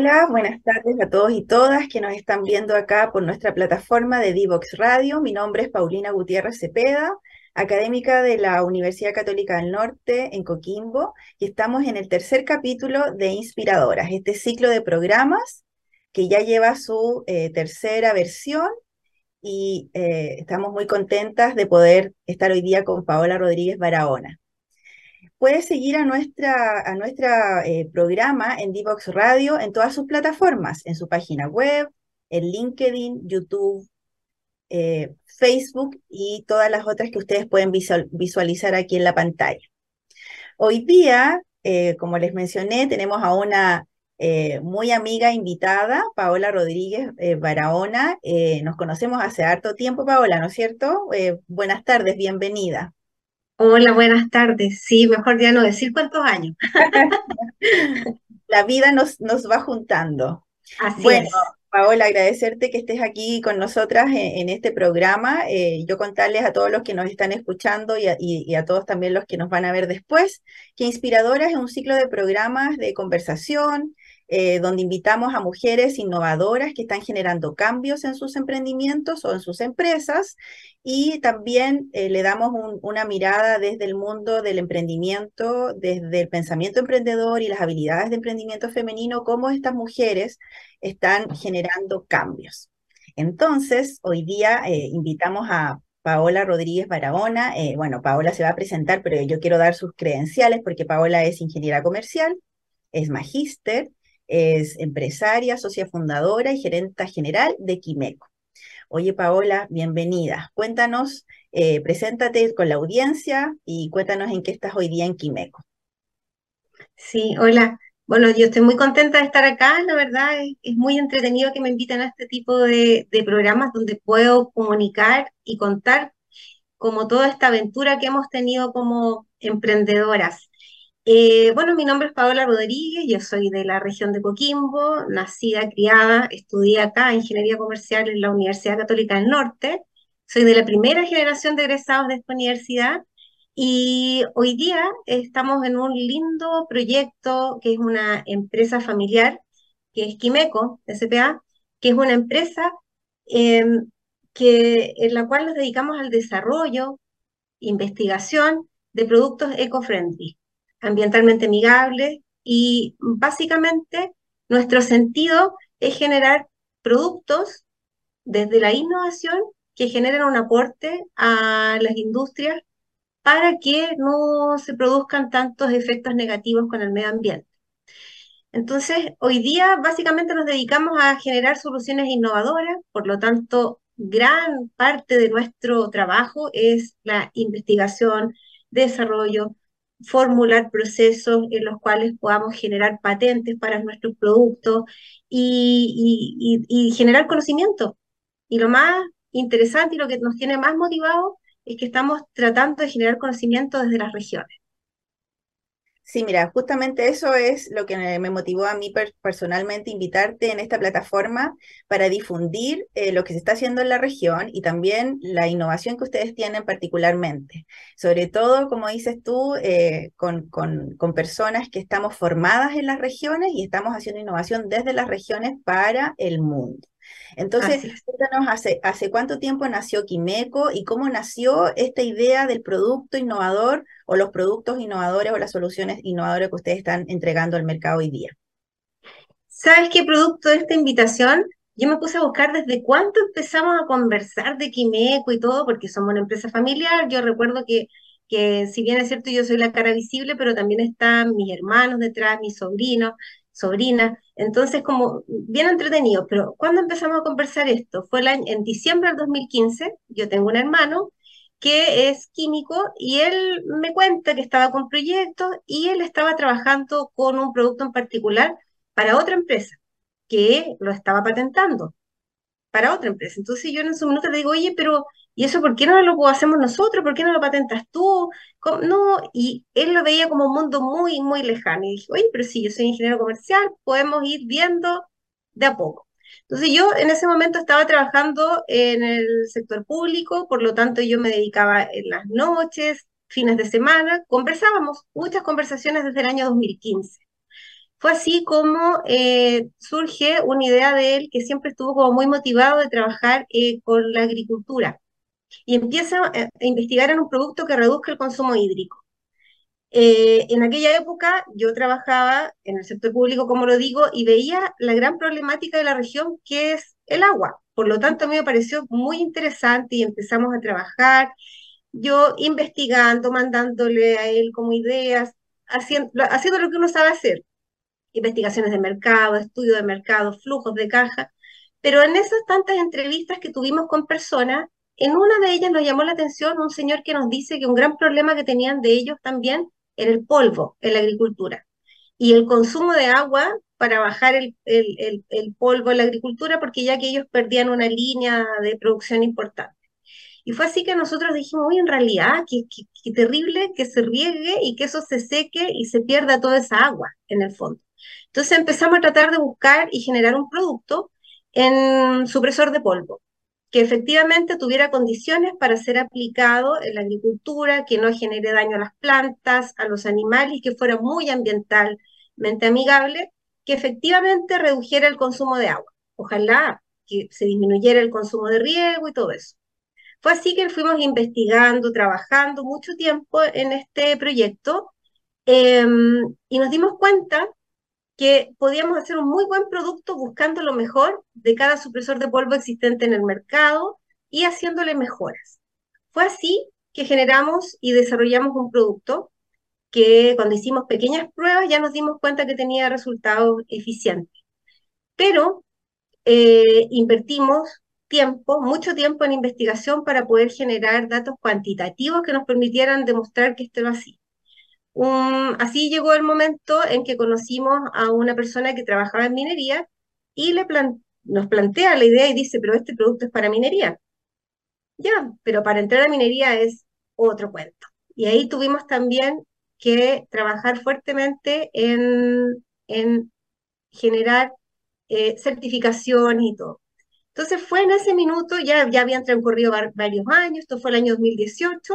Hola, buenas tardes a todos y todas que nos están viendo acá por nuestra plataforma de Divox Radio. Mi nombre es Paulina Gutiérrez Cepeda, académica de la Universidad Católica del Norte en Coquimbo, y estamos en el tercer capítulo de Inspiradoras, este ciclo de programas que ya lleva su eh, tercera versión y eh, estamos muy contentas de poder estar hoy día con Paola Rodríguez Barahona. Puedes seguir a nuestra, eh, programa en Divox Radio en todas sus plataformas, en su página web, en LinkedIn, YouTube, eh, Facebook y todas las otras que ustedes pueden visualizar aquí en la pantalla. Hoy día, eh, como les mencioné, tenemos a una muy amiga invitada, Paola Rodríguez Barahona. nos conocemos hace harto tiempo, Paola, ¿no es cierto? buenas tardes, bienvenida. Hola, buenas tardes. Sí, mejor ya no decir cuántos años. La vida nos, nos va juntando. Así bueno, Paola, agradecerte que estés aquí con nosotras en, este programa. Eh, yo contarles a todos los que nos están escuchando y a, y a, todos también los que nos van a ver después, que Inspiradoras es un ciclo de programas de conversación, eh, donde invitamos a mujeres innovadoras que están generando cambios en sus emprendimientos o en sus empresas y también eh, le damos una mirada desde el mundo del emprendimiento, desde el pensamiento emprendedor y las habilidades de emprendimiento femenino, cómo estas mujeres están generando cambios. Entonces, hoy día eh, invitamos a Paola Rodríguez Barahona. bueno, Paola se va a presentar, pero yo quiero dar sus credenciales porque Paola es ingeniera comercial, es magíster, es empresaria, socia fundadora y gerenta general de Quimeco. Oye, Paola, bienvenida. Cuéntanos, eh, preséntate con la audiencia y cuéntanos en qué estás hoy día en Quimeco. Sí, hola. Bueno, yo estoy muy contenta de estar acá, la verdad es, muy entretenido que me inviten a este tipo de, de, programas donde puedo comunicar y contar como toda esta aventura que hemos tenido como emprendedoras. Eh, bueno, mi nombre es Paola Rodríguez, yo soy de la región de Coquimbo, nacida, criada, estudié acá Ingeniería Comercial en la Universidad Católica del Norte, soy de la primera generación de egresados de esta universidad y hoy día estamos en un lindo proyecto que es una empresa familiar, que es Quimeco, SPA, que es una empresa em, en la cual nos dedicamos al desarrollo, investigación de productos eco-friendly ambientalmente amigables y básicamente nuestro sentido es generar productos desde la innovación que generen un aporte a las industrias para que no se produzcan tantos efectos negativos con el medio ambiente. Entonces, hoy día básicamente nos dedicamos a generar soluciones innovadoras, por lo tanto, gran parte de nuestro trabajo es la investigación, desarrollo, formular procesos en los cuales podamos generar patentes para nuestros productos y, generar conocimiento. Y lo más interesante y lo que nos tiene más motivados es que estamos tratando de generar conocimiento desde las regiones. Sí, mira, justamente eso es lo que me motivó a mí personalmente invitarte en esta plataforma para difundir eh, lo que se está haciendo en la región y también la innovación que ustedes tienen particularmente. Sobre todo, como dices tú, eh, con, con, con personas que estamos formadas en las regiones y estamos haciendo innovación desde las regiones para el mundo. Entonces, cuéntanos, hace, ¿hace cuánto tiempo nació Quimeco y cómo nació esta idea del producto innovador o los productos innovadores o las soluciones innovadoras que ustedes están entregando al mercado hoy día? ¿Sabes qué producto de esta invitación? Yo me puse a buscar desde cuánto empezamos a conversar de Quimeco y todo, porque somos una empresa familiar. Yo recuerdo que, que si bien es cierto, yo soy la cara visible, pero también están mis hermanos detrás, mis sobrinos sobrina. Entonces, como bien entretenido, pero ¿cuándo empezamos a conversar esto? Fue el año, en diciembre del 2015, yo tengo un hermano que es químico y él me cuenta que estaba con proyectos y él estaba trabajando con un producto en particular para otra empresa que lo estaba patentando para otra empresa. Entonces yo en ese momento le digo, oye, pero ¿y eso por qué no lo hacemos nosotros? ¿Por qué no lo patentas tú? No, y él lo veía como un mundo muy, muy lejano. Y dije, oye, pero si yo soy ingeniero comercial, podemos ir viendo de a poco. Entonces yo en ese momento estaba trabajando en el sector público, por lo tanto yo me dedicaba en las noches, fines de semana, conversábamos, muchas conversaciones desde el año 2015. Fue así como eh, surge una idea de él que siempre estuvo como muy motivado de trabajar eh, con la agricultura y empieza a, investigar en un producto que reduzca el consumo hídrico. Eh, en aquella época yo trabajaba en el sector público, como lo digo, y veía la gran problemática de la región que es el agua. Por lo tanto, a mí me pareció muy interesante y empezamos a trabajar, yo investigando, mandándole a él como ideas, haciendo, haciendo lo que uno sabe hacer, investigaciones de mercado, estudio de mercado, flujos de caja, pero en esas tantas entrevistas que tuvimos con personas, en una de ellas nos llamó la atención un señor que nos dice que un gran problema que tenían de ellos también era el polvo en la agricultura y el consumo de agua para bajar el, polvo en la agricultura, porque ya que ellos perdían una línea de producción importante. Y fue así que nosotros dijimos, uy, en realidad, qué, qué, terrible que se riegue y que eso se seque y se pierda toda esa agua en el fondo. Entonces empezamos a tratar de buscar y generar un producto en supresor de polvo, que efectivamente tuviera condiciones para ser aplicado en la agricultura, que no genere daño a las plantas, a los animales, que fuera muy ambientalmente amigable, que efectivamente redujera el consumo de agua. Ojalá que se disminuyera el consumo de riego y todo eso. Fue así que fuimos investigando, trabajando mucho tiempo en este proyecto em, y nos dimos cuenta que podíamos hacer un muy buen producto buscando lo mejor de cada supresor de polvo existente en el mercado y haciéndole mejoras. Fue así que generamos y desarrollamos un producto que cuando hicimos pequeñas pruebas ya nos dimos cuenta que tenía resultados eficientes. Pero eh, invertimos tiempo, mucho tiempo en investigación para poder generar datos cuantitativos que nos permitieran demostrar que esto era así así llegó el momento en que conocimos a una persona que trabajaba en minería y le nos plantea la idea y dice, pero este producto es para minería. Ya, pero para entrar a minería es otro cuento. Y ahí tuvimos también que trabajar fuertemente en, en generar eh, certificaciones y todo. Entonces fue en ese minuto, ya, ya habían transcurrido varios años, esto fue el año 2018,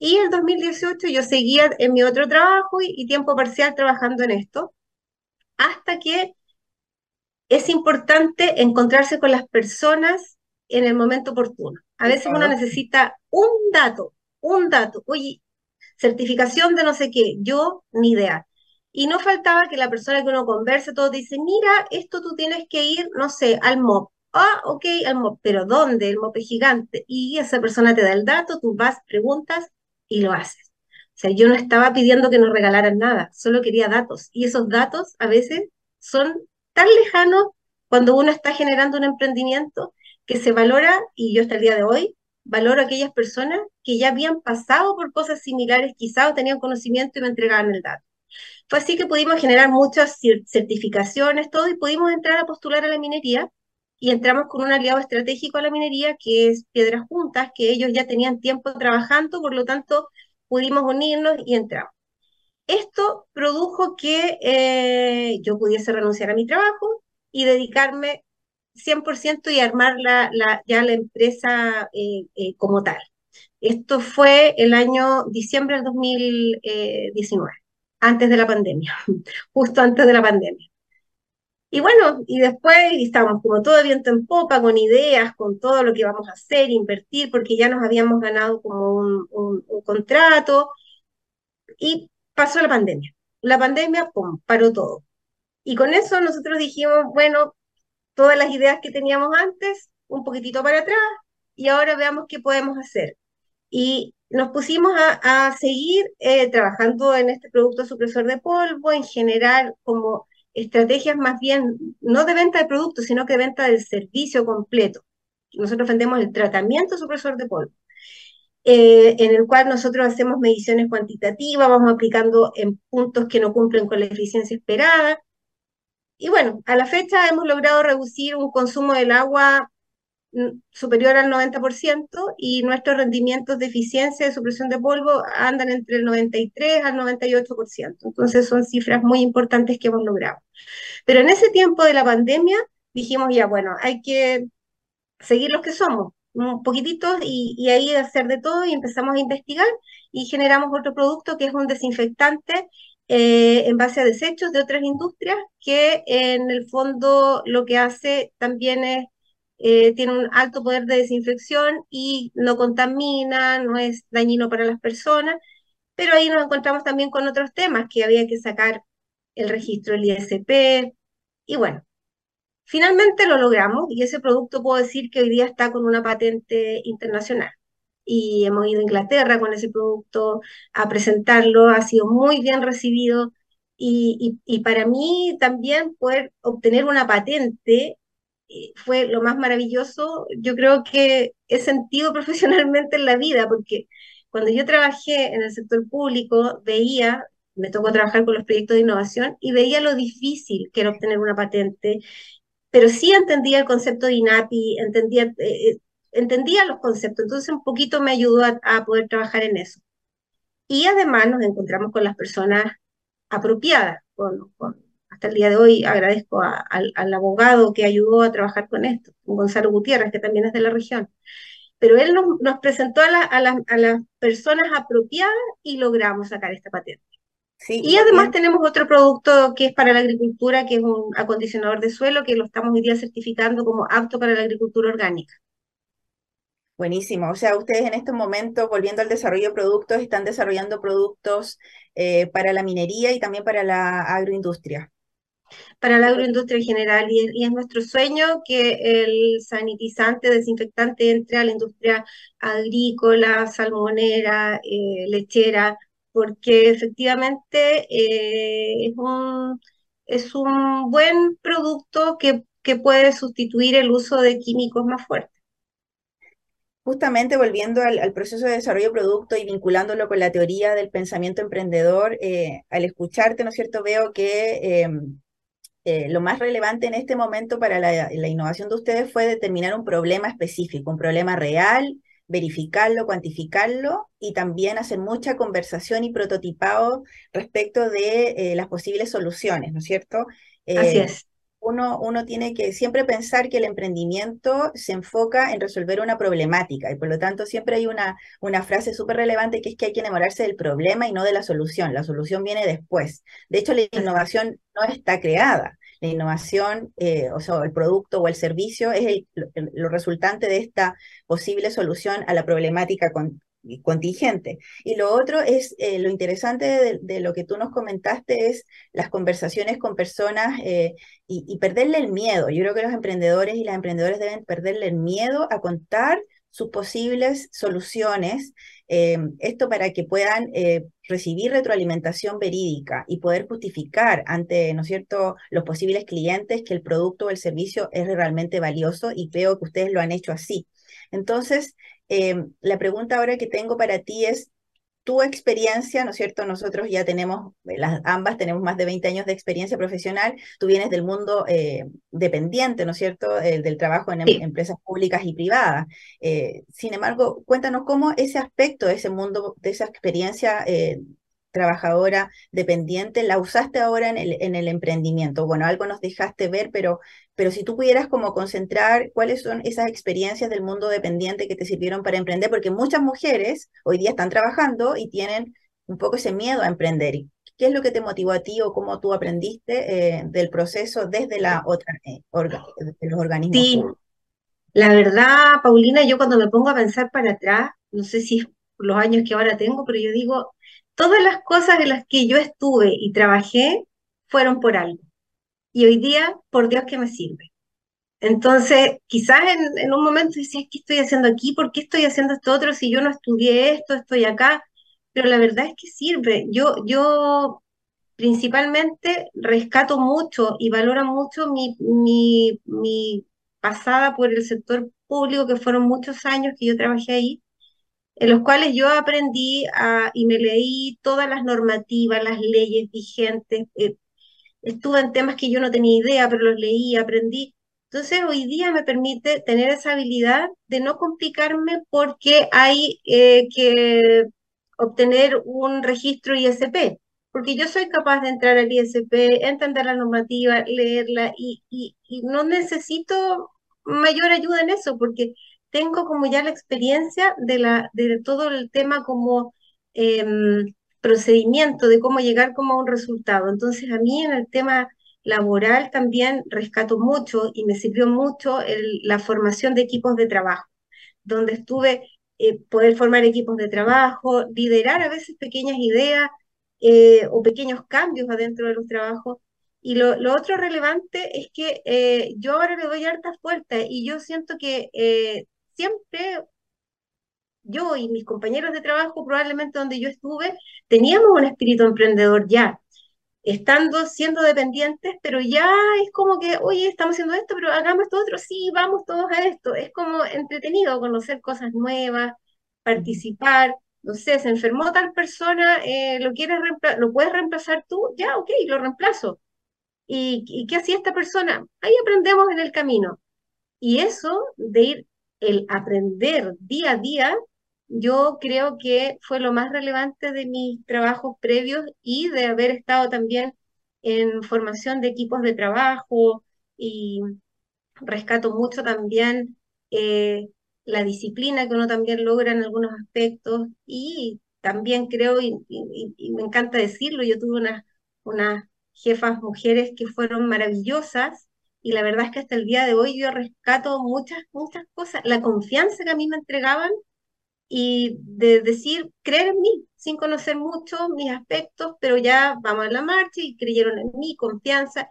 y en 2018 yo seguía en mi otro trabajo y, tiempo parcial trabajando en esto, hasta que es importante encontrarse con las personas en el momento oportuno. A veces uno necesita un dato, un dato, oye, certificación de no sé qué, yo ni idea. Y no faltaba que la persona que uno converse, todo dice, mira, esto tú tienes que ir, no sé, al MOP. Ah, ok, al MOP, pero ¿dónde? El MOP es gigante. Y esa persona te da el dato, tú vas, preguntas y lo haces. O sea, yo no estaba pidiendo que nos regalaran nada, solo quería datos. Y esos datos a veces son tan lejanos cuando uno está generando un emprendimiento que se valora, y yo hasta el día de hoy valoro a aquellas personas que ya habían pasado por cosas similares, quizás o tenían conocimiento y me entregaban el dato. Fue así que pudimos generar muchas certificaciones, todo, y pudimos entrar a postular a la minería, y entramos con un aliado estratégico a la minería que es Piedras Juntas, que ellos ya tenían tiempo trabajando, por lo tanto pudimos unirnos y entramos. Esto produjo que eh, yo pudiese renunciar a mi trabajo y dedicarme 100% y armar la, ya la empresa eh, eh, como tal. Esto fue el año diciembre del 2019, antes de la pandemia, justo antes de la pandemia. Y bueno, y después estábamos como todo viento en popa, con ideas, con todo lo que íbamos a hacer, invertir, porque ya nos habíamos ganado como un, un, contrato. Y pasó la pandemia. La pandemia, pum, paró todo. Y con eso nosotros dijimos, bueno, todas las ideas que teníamos antes, un poquitito para atrás, y ahora veamos qué podemos hacer. Y nos pusimos a, a seguir eh, trabajando en este producto supresor de polvo, en generar como estrategias más bien, no de venta de productos, sino que de venta del servicio completo. Nosotros vendemos el tratamiento supresor de polvo, eh, en el cual nosotros hacemos mediciones cuantitativas, vamos aplicando en puntos que no cumplen con la eficiencia esperada. Y bueno, a la fecha hemos logrado reducir un consumo del agua superior al 90% y nuestros rendimientos de eficiencia de supresión de polvo andan entre el 93 al 98%. Entonces son cifras muy importantes que hemos logrado. Pero en ese tiempo de la pandemia dijimos ya, bueno, hay que seguir los que somos, un poquititos y, y ahí hacer de todo y empezamos a investigar y generamos otro producto que es un desinfectante eh, en base a desechos de otras industrias que en el fondo lo que hace también es eh, tiene un alto poder de desinfección y no contamina, no es dañino para las personas, pero ahí nos encontramos también con otros temas que había que sacar el registro del ISP y bueno, finalmente lo logramos y ese producto puedo decir que hoy día está con una patente internacional. Y hemos ido a Inglaterra con ese producto a presentarlo, ha sido muy bien recibido y, y para mí también poder obtener una patente fue lo más maravilloso, yo creo que he sentido profesionalmente en la vida, porque cuando yo trabajé en el sector público, veía, me tocó trabajar con los proyectos de innovación y veía lo difícil que era obtener una patente, pero sí entendía el concepto de INAPI, entendía, eh, eh, entendía los conceptos, entonces un poquito me ayudó a, poder trabajar en eso. Y además nos encontramos con las personas apropiadas, con, con hasta el día de hoy agradezco al, abogado que ayudó a trabajar con esto, Gonzalo Gutiérrez, que también es de la región. Pero él nos, presentó a, las personas apropiadas y logramos sacar esta patente. y además tenemos otro producto que es para la agricultura, que es un acondicionador de suelo, que lo estamos hoy día certificando como apto para la agricultura orgánica. Buenísimo. O sea, ustedes en este momento, volviendo al desarrollo de productos, están desarrollando productos eh, para la minería y también para la agroindustria para la agroindustria en general y, es nuestro sueño que el sanitizante, desinfectante entre a la industria agrícola, salmonera, eh, lechera, porque efectivamente eh, es, un, es un buen producto que, que puede sustituir el uso de químicos más fuertes. Justamente volviendo al, proceso de desarrollo de producto y vinculándolo con la teoría del pensamiento emprendedor, eh, al escucharte, ¿no es cierto?, veo que em, eh, lo más relevante en este momento para la, innovación de ustedes fue determinar un problema específico, un problema real, verificarlo, cuantificarlo y también hacer mucha conversación y prototipado respecto de eh, las posibles soluciones, ¿no es cierto? Así eh, es. Uno, uno, tiene que siempre pensar que el emprendimiento se enfoca en resolver una problemática y por lo tanto siempre hay una, una frase súper relevante que es que hay que enamorarse del problema y no de la solución. La solución viene después. De hecho, la innovación no está creada. La innovación, eh, o sea, el producto o el servicio es lo resultante de esta posible solución a la problemática contingente. Y lo otro es, eh, lo interesante de, lo que tú nos comentaste es las conversaciones con personas eh, y, perderle el miedo. Yo creo que los emprendedores y las emprendedoras deben perderle el miedo a contar sus posibles soluciones, eh, esto para que puedan recibir retroalimentación verídica y poder justificar ante, ¿no es cierto?, los posibles clientes que el producto o el servicio es realmente valioso y veo que ustedes lo han hecho así. Entonces, eh, la pregunta ahora que tengo para ti es, tu experiencia, ¿no es cierto? Nosotros ya tenemos, eh, las, ambas tenemos más de 20 años de experiencia profesional, tú vienes del mundo eh, dependiente, ¿no es cierto? del trabajo en em, empresas públicas y privadas. Eh, sin embargo, cuéntanos cómo ese aspecto ese mundo, de esa experiencia trabajadora dependiente, la usaste ahora en el, en el emprendimiento. Bueno, algo nos dejaste ver, pero, pero si tú pudieras como concentrar cuáles son esas experiencias del mundo dependiente que te sirvieron para emprender, porque muchas mujeres hoy día están trabajando y tienen un poco ese miedo a emprender. ¿Qué es lo que te motivó a ti o cómo tú aprendiste eh, del proceso desde la otra, eh, los organismos? Sí, la verdad, Paulina, yo cuando me pongo a pensar para atrás, no sé si es los años que ahora tengo, pero yo digo, todas las cosas en las que yo estuve y trabajé fueron por algo. Y hoy día, por Dios que me sirve. Entonces, quizás en, un momento decía, ¿qué estoy haciendo aquí? ¿Por qué estoy haciendo esto otro? Si yo no estudié esto, estoy acá. Pero la verdad es que sirve. Yo, yo principalmente rescato mucho y valoro mucho mi, mi, mi pasada por el sector público, que fueron muchos años que yo trabajé ahí, en los cuales yo aprendí a, y me leí todas las normativas, las leyes vigentes, eh, estuve en temas que yo no tenía idea, pero los leí, aprendí. Entonces, hoy día me permite tener esa habilidad de no complicarme porque hay eh, que obtener un registro ISP, porque yo soy capaz de entrar al ISP, entender la normativa, leerla y, y, no necesito mayor ayuda en eso, porque tengo como ya la experiencia de, la, de todo el tema como em, procedimiento, de cómo llegar como a un resultado. Entonces, a mí en el tema laboral también rescato mucho y me sirvió mucho la formación de equipos de trabajo, donde estuve eh, poder formar equipos de trabajo, liderar a veces pequeñas ideas eh, o pequeños cambios adentro de los trabajos. Y lo, otro relevante es que eh, yo ahora le doy hartas vueltas y yo siento que siempre yo y mis compañeros de trabajo, probablemente donde yo estuve, teníamos un espíritu emprendedor ya, estando siendo dependientes, pero ya es como que, oye, estamos haciendo esto, pero hagamos esto otro, sí, vamos todos a esto. Es como entretenido conocer cosas nuevas, participar. No sé, se enfermó tal persona, eh, lo quieres lo puedes reemplazar tú, ya, ok, lo reemplazo. ¿Y, ¿Y qué hacía esta persona? Ahí aprendemos en el camino. Y eso de ir, el aprender día a día, yo creo que fue lo más relevante de mis trabajos previos y de haber estado también en formación de equipos de trabajo y rescato mucho también eh, la disciplina que uno también logra en algunos aspectos y también creo, y, me encanta decirlo, yo tuve unas, unas jefas mujeres que fueron maravillosas y la verdad es que hasta el día de hoy yo rescato muchas, muchas cosas, la confianza que a mí me entregaban y de decir, creer en mí, sin conocer mucho mis aspectos, pero ya vamos a la marcha y creyeron en mí, confianza,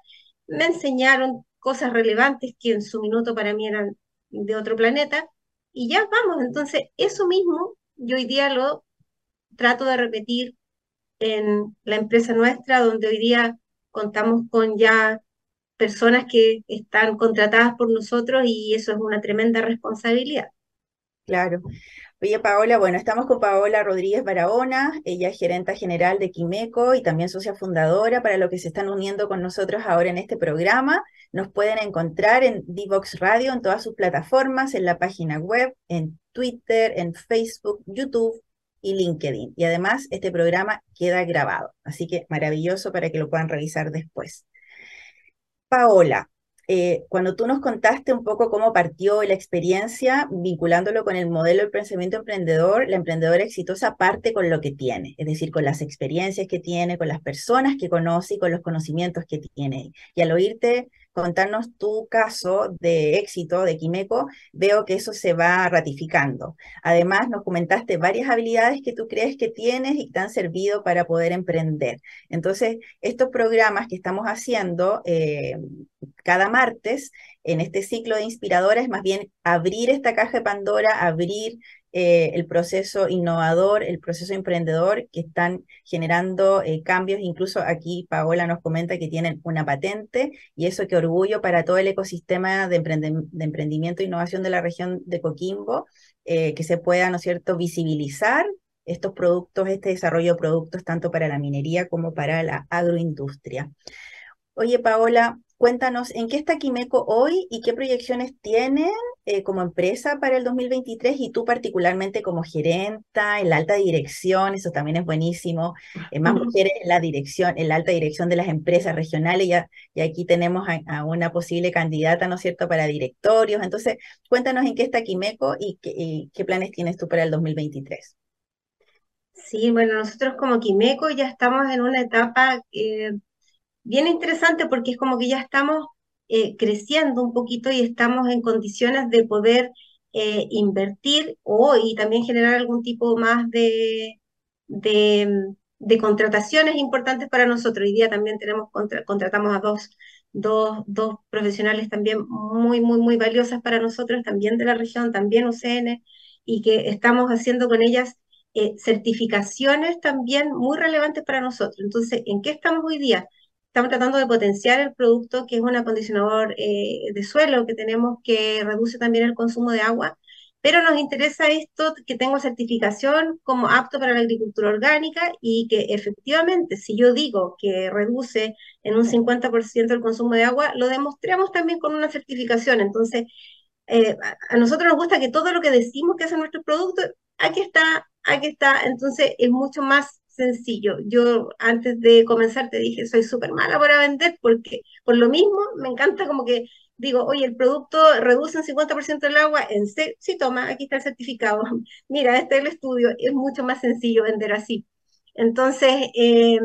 me enseñaron cosas relevantes que en su minuto para mí eran de otro planeta, y ya vamos, entonces eso mismo yo hoy día lo trato de repetir en la empresa nuestra, donde hoy día contamos con ya personas que están contratadas por nosotros y eso es una tremenda responsabilidad. Claro. Oye, Paola, bueno, estamos con Paola Rodríguez Barahona, ella es gerenta general de Quimeco y también socia fundadora para los que se están uniendo con nosotros ahora en este programa. Nos pueden encontrar en Divox Radio, en todas sus plataformas, en la página web, en Twitter, en Facebook, YouTube y LinkedIn. Y además, este programa queda grabado, así que maravilloso para que lo puedan revisar después. Paola, eh, cuando tú nos contaste un poco cómo partió la experiencia, vinculándolo con el modelo del pensamiento emprendedor, la emprendedora exitosa parte con lo que tiene, es decir, con las experiencias que tiene, con las personas que conoce y con los conocimientos que tiene. Y al oírte contarnos tu caso de éxito de Quimeco, veo que eso se va ratificando. Además, nos comentaste varias habilidades que tú crees que tienes y que te han servido para poder emprender. Entonces, estos programas que estamos haciendo eh, cada martes en este ciclo de inspiradores, más bien abrir esta caja de Pandora, abrir eh, el proceso innovador, el proceso emprendedor, que están generando eh, cambios. Incluso aquí Paola nos comenta que tienen una patente y eso qué orgullo para todo el ecosistema de, emprendimiento e innovación de la región de Coquimbo, eh, que se pueda, ¿no cierto?, visibilizar estos productos, este desarrollo de productos, tanto para la minería como para la agroindustria. Oye, Paola, Cuéntanos, ¿en qué está Quimeco hoy y qué proyecciones tienen eh, como empresa para el 2023 y tú particularmente como gerenta en la alta dirección? Eso también es buenísimo. Eh, más mujeres en la dirección, en la alta dirección de las empresas regionales y, aquí tenemos a, una posible candidata, ¿no es cierto?, para directorios. Entonces, cuéntanos en qué está Quimeco y qué, y qué planes tienes tú para el 2023. Sí, bueno, nosotros como Quimeco ya estamos en una etapa eh, bien interesante porque es como que ya estamos eh, creciendo un poquito y estamos en condiciones de poder eh, invertir o y también generar algún tipo más de, de, contrataciones importantes para nosotros. Hoy día también tenemos contratamos a dos, dos, dos profesionales también muy, muy, muy valiosas para nosotros, también de la región, también UCN, y que estamos haciendo con ellas eh, certificaciones también muy relevantes para nosotros. Entonces, ¿en qué estamos hoy día? Estamos tratando de potenciar el producto que es un acondicionador eh, de suelo que tenemos que reduce también el consumo de agua, pero nos interesa esto que tengo certificación como apto para la agricultura orgánica y que efectivamente, si yo digo que reduce en un 50% el consumo de agua, lo demostramos también con una certificación. Entonces, eh, a nosotros nos gusta que todo lo que decimos que hace nuestro producto, aquí está, aquí está, entonces es mucho más sencillo. Yo antes de comenzar te dije, soy súper mala para vender porque por lo mismo me encanta como que digo, oye, el producto reduce un 50% el agua, en sí, toma, aquí está el certificado, mira, este es el estudio, es mucho más sencillo vender así. Entonces, eh,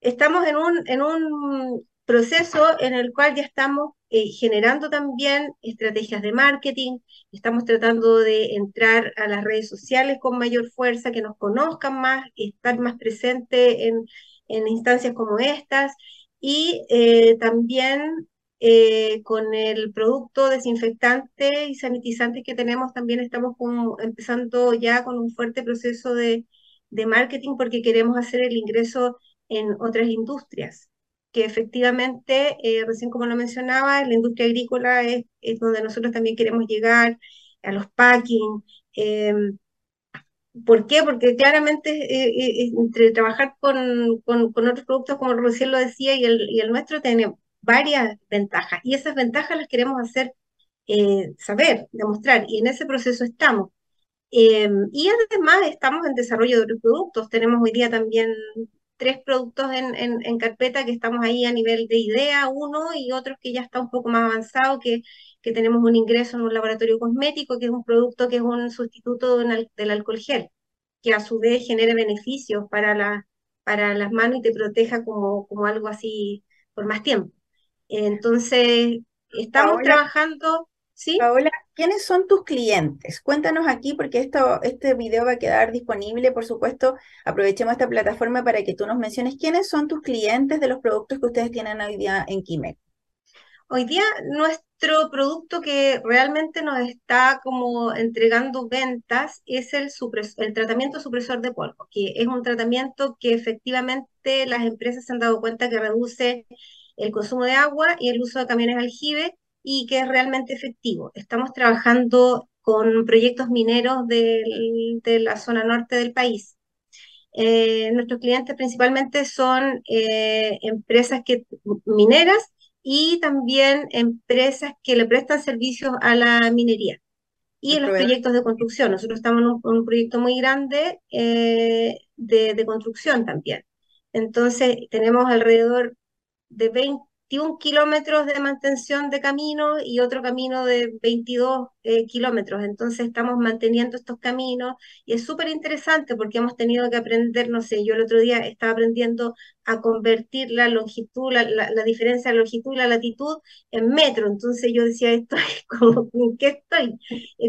estamos en un proceso en el cual ya estamos eh, generando también estrategias de marketing, estamos tratando de entrar a las redes sociales con mayor fuerza, que nos conozcan más, estar más presente en, instancias como estas y eh, también eh, con el producto desinfectante y sanitizante que tenemos, también estamos empezando ya con un fuerte proceso de, de marketing porque queremos hacer el ingreso en otras industrias que efectivamente, eh, recién como lo mencionaba, la industria agrícola es, donde nosotros también queremos llegar, a los packing. Em, ¿Por qué? Porque claramente eh, eh, entre trabajar con, con, otros productos, como recién lo decía, y el, y el nuestro, tiene varias ventajas. Y esas ventajas las queremos hacer saber, demostrar, y en ese proceso estamos. Y además estamos en desarrollo de otros productos. Tenemos hoy día también tres productos en, en, carpeta que estamos ahí a nivel de idea, uno, y otros que ya está un poco más avanzado, que, que tenemos un ingreso en un laboratorio cosmético, que es un producto que es un sustituto del alcohol gel, que a su vez genere beneficios para, la, para las manos y te proteja como, como algo así por más tiempo. Entonces, estamos trabajando Paola, ¿quiénes son tus clientes? Cuéntanos aquí porque esto, este video va a quedar disponible, por supuesto. Aprovechemos esta plataforma para que tú nos menciones quiénes son tus clientes de los productos que ustedes tienen hoy día en Quimec. Hoy día nuestro producto que realmente nos está como entregando ventas es el, el tratamiento supresor de polvo, que es un tratamiento que efectivamente las empresas se han dado cuenta que reduce el consumo de agua y el uso de camiones aljibe y que es realmente efectivo. Estamos trabajando con proyectos mineros de la zona norte del país. Eh, nuestros clientes principalmente son eh, empresas que, mineras y también empresas que le prestan servicios a la minería y en los proyectos de construcción. Nosotros estamos en un, proyecto muy grande eh, de, de, construcción también. Entonces, tenemos alrededor de 20 21 kilómetros de mantención de camino y otro camino de 22 eh, kilómetros. Entonces estamos manteniendo estos caminos y es súper interesante porque hemos tenido que aprender, no sé, yo el otro día estaba aprendiendo a convertir la longitud, la, diferencia de longitud y la latitud en metro. Entonces yo decía, esto es como, ¿en qué estoy?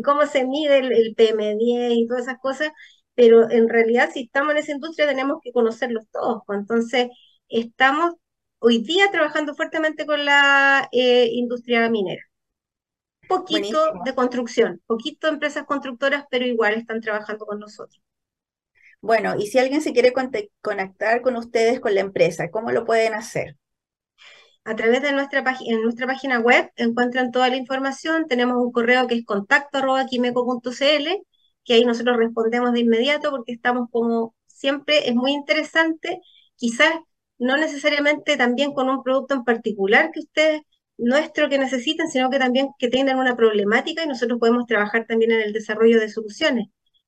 ¿Cómo se mide el, el PM10 y todas esas cosas? Pero en realidad si estamos en esa industria tenemos que conocerlos todos. Pues. Entonces estamos hoy día trabajando fuertemente con la eh, industria minera. Poquito de construcción, poquito de empresas constructoras, pero igual están trabajando con nosotros. Bueno, y si alguien se quiere conectar con ustedes, con la empresa, ¿cómo lo pueden hacer? A través de nuestra, en nuestra página web encuentran toda la información. Tenemos un correo que es contacto que ahí nosotros respondemos de inmediato porque estamos como siempre, es muy interesante. Quizás no necesariamente también con un producto en particular que ustedes, nuestro que necesiten, sino que también que tengan una problemática y nosotros podemos trabajar también en el desarrollo de soluciones.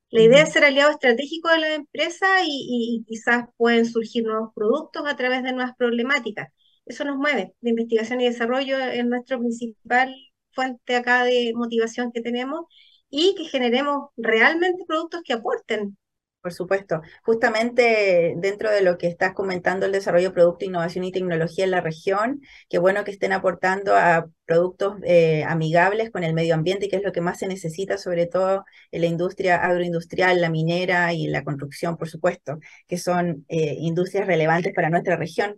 La idea es ser aliado estratégico de la empresa y, quizás pueden surgir nuevos productos a través de nuevas problemáticas. Eso nos mueve. La investigación y desarrollo es nuestra principal fuente acá de motivación que tenemos y que generemos realmente productos que aporten Por supuesto. Justamente dentro de lo que estás comentando, el desarrollo, producto, innovación y tecnología en la región, qué bueno que estén aportando a productos eh, amigables con el medio ambiente, que es lo que más se necesita, sobre todo en la industria agroindustrial, la minera y la construcción, por supuesto, que son eh, industrias relevantes para nuestra región.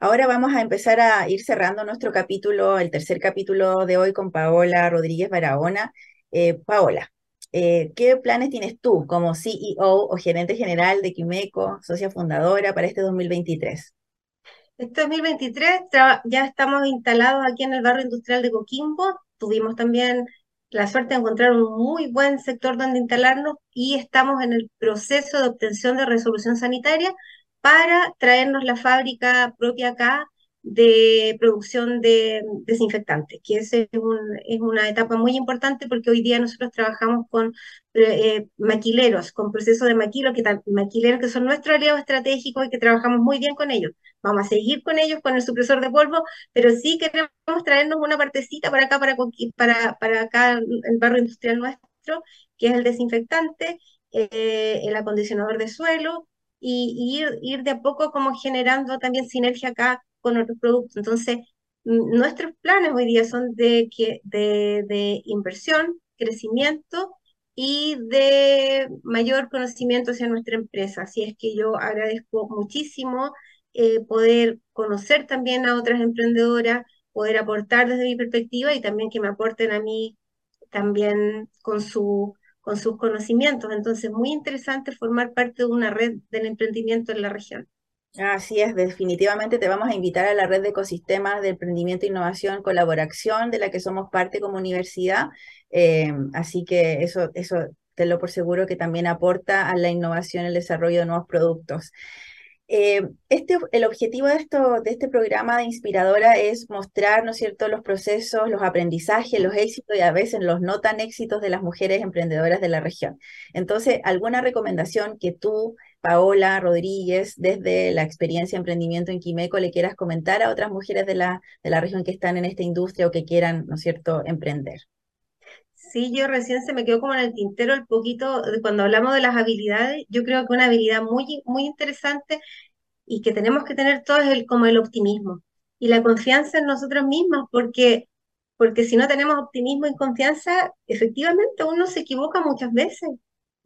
Ahora vamos a empezar a ir cerrando nuestro capítulo, el tercer capítulo de hoy con Paola Rodríguez Barahona. Eh, Paola, eh, ¿qué planes tienes tú como CEO o gerente general de Quimeco, socia fundadora para este 2023? Este 2023 ya estamos instalados aquí en el barrio industrial de Coquimbo. Tuvimos también la suerte de encontrar un muy buen sector donde instalarnos y estamos en el proceso de obtención de resolución sanitaria para traernos la fábrica propia acá de producción de desinfectantes, que es, una etapa muy importante porque hoy día nosotros trabajamos con eh, maquileros, con procesos de maquilo, que maquileros que son nuestros aliados estratégicos y que trabajamos muy bien con ellos. Vamos a seguir con ellos con el supresor de polvo, pero sí queremos traernos una partecita para acá, para, para, para acá, el barrio industrial nuestro, que es el desinfectante, eh, el acondicionador de suelo, y, ir, ir de a poco como generando también sinergia acá con otros productos. Entonces, nuestros planes hoy día son de, inversión, crecimiento y de mayor conocimiento hacia nuestra empresa. Así es que yo agradezco muchísimo eh, poder conocer también a otras emprendedoras, poder aportar desde mi perspectiva y también que me aporten a mí también con, su, con sus conocimientos. Entonces, muy interesante formar parte de una red del emprendimiento en la región. Así es, definitivamente te vamos a invitar a la red de ecosistemas de emprendimiento, innovación, colaboración, de la que somos parte como universidad. Eh, así que eso, eso te lo por seguro que también aporta a la innovación, el desarrollo de nuevos productos. Eh, este, el objetivo de, esto, de este programa de Inspiradora es mostrar, ¿no cierto?, los procesos, los aprendizajes, los éxitos y a veces los no tan éxitos de las mujeres emprendedoras de la región. Entonces, ¿alguna recomendación que tú, Paola Rodríguez, desde la experiencia de emprendimiento en Quimeco, le quieras comentar a otras mujeres de la, de la región que están en esta industria o que quieran, ¿no es cierto?, emprender? Sí, yo recién se me quedó como en el tintero el poquito, cuando hablamos de las habilidades, yo creo que una habilidad muy, muy interesante y que tenemos que tener todo es el, como el optimismo y la confianza en nosotros mismos, porque, porque si no tenemos optimismo y confianza, efectivamente uno se equivoca muchas veces.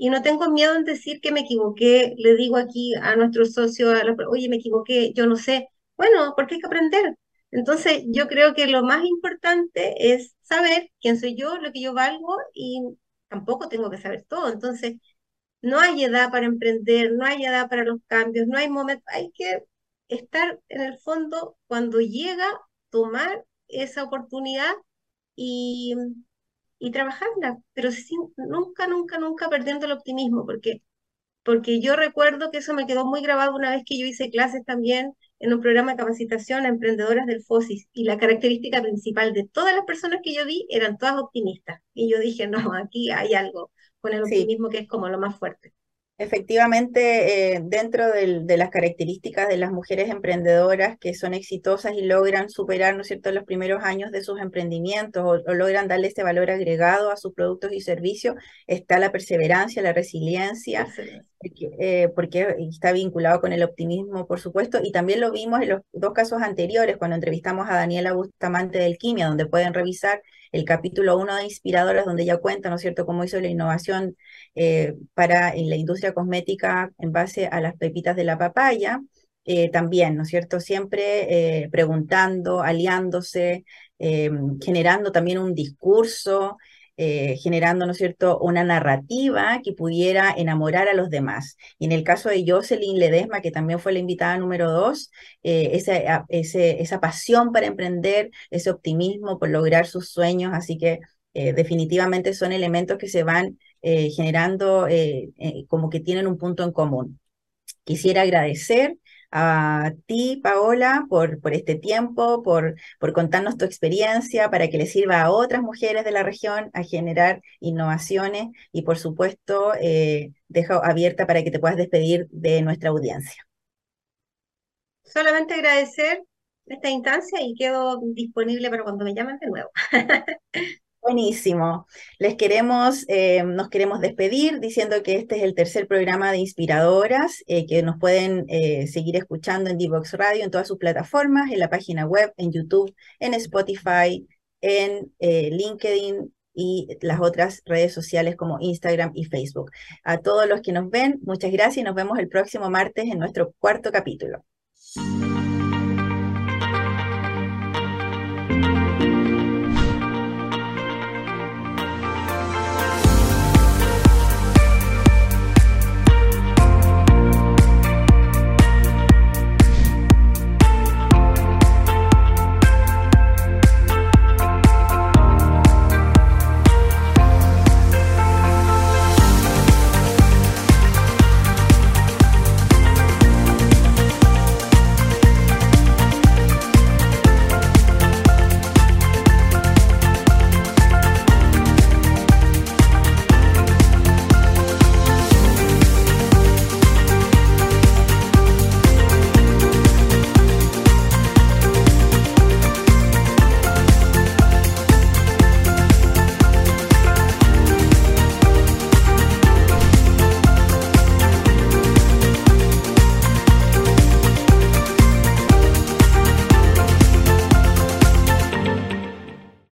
Y no tengo miedo en decir que me equivoqué, le digo aquí a nuestro socio, oye, me equivoqué, yo no sé. Bueno, porque hay que aprender. Entonces, yo creo que lo más importante es saber quién soy yo, lo que yo valgo y tampoco tengo que saber todo. Entonces, no hay edad para emprender, no hay edad para los cambios, no hay momento, hay que estar en el fondo cuando llega, tomar esa oportunidad y, y trabajarla, pero sin, nunca, nunca, nunca perdiendo el optimismo, porque, porque yo recuerdo que eso me quedó muy grabado una vez que yo hice clases también en un programa de capacitación a emprendedoras del FOSIS y la característica principal de todas las personas que yo vi eran todas optimistas. Y yo dije, no, aquí hay algo con el optimismo que es como lo más fuerte. Efectivamente, eh, dentro de las características de las mujeres emprendedoras que son exitosas y logran superar, ¿no es cierto?, los primeros años de sus emprendimientos o, logran darle este valor agregado a sus productos y servicios, está la perseverancia, la resiliencia, eh, porque, está vinculado con el optimismo, por supuesto, y también lo vimos en los dos casos anteriores, cuando entrevistamos a Daniela Bustamante del Quimia, donde pueden revisar el capítulo 1 de Inspiradoras, donde ella cuenta, ¿no es cierto?, cómo hizo la innovación eh, para en la industria cosmética en base a las pepitas de la papaya. Eh, también, ¿no es cierto? Siempre preguntando, aliándose, generando también un discurso eh, generando, ¿no cierto?, una narrativa que pudiera enamorar a los demás. Y en el caso de Jocelyn Ledesma, que también fue la invitada número dos, eh, esa, esa pasión para emprender, ese optimismo por lograr sus sueños, así que eh, definitivamente son elementos que se van generando como que tienen un punto en común. Quisiera agradecer a ti, Paola, por, por este tiempo, por, por contarnos tu experiencia, para que le sirva a otras mujeres de la región a generar innovaciones y, por supuesto, eh, dejo abierta para que te puedas despedir de nuestra audiencia. Solamente agradecer esta instancia y quedo disponible para cuando me llamen de nuevo. Buenísimo. Les queremos, eh, nos queremos despedir diciendo que este es el tercer programa de Inspiradoras, eh, que nos pueden eh, seguir escuchando en Divox Radio, en todas sus plataformas, en la página web, en YouTube, en Spotify, en LinkedIn y las otras redes sociales como Instagram y Facebook. A todos los que nos ven, muchas gracias y nos vemos el próximo martes en nuestro cuarto capítulo.